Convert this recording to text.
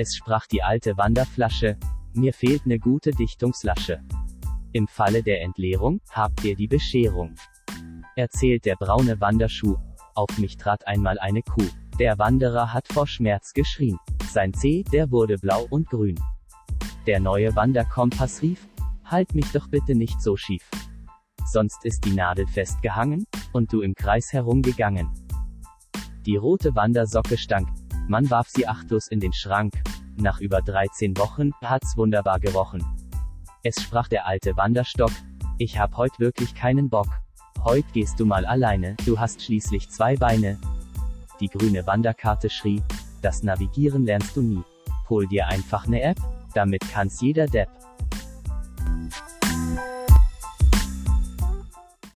Es sprach die alte Wanderflasche, mir fehlt ne gute Dichtungslasche. Im Falle der Entleerung, habt ihr die Bescherung. Erzählt der braune Wanderschuh, auf mich trat einmal eine Kuh. Der Wanderer hat vor Schmerz geschrien. Sein Zeh, der wurde blau und grün. Der neue Wanderkompass rief, halt mich doch bitte nicht so schief. Sonst ist die Nadel festgehangen, und du im Kreis herumgegangen. Die rote Wandersocke stank, man warf sie achtlos in den Schrank. Nach über 13 Wochen hat's wunderbar gerochen. Es sprach der alte Wanderstock, ich hab heut wirklich keinen Bock. Heut gehst du mal alleine, du hast schließlich zwei Beine. Die grüne Wanderkarte schrie, das Navigieren lernst du nie. Hol dir einfach ne App, damit kann's jeder Depp.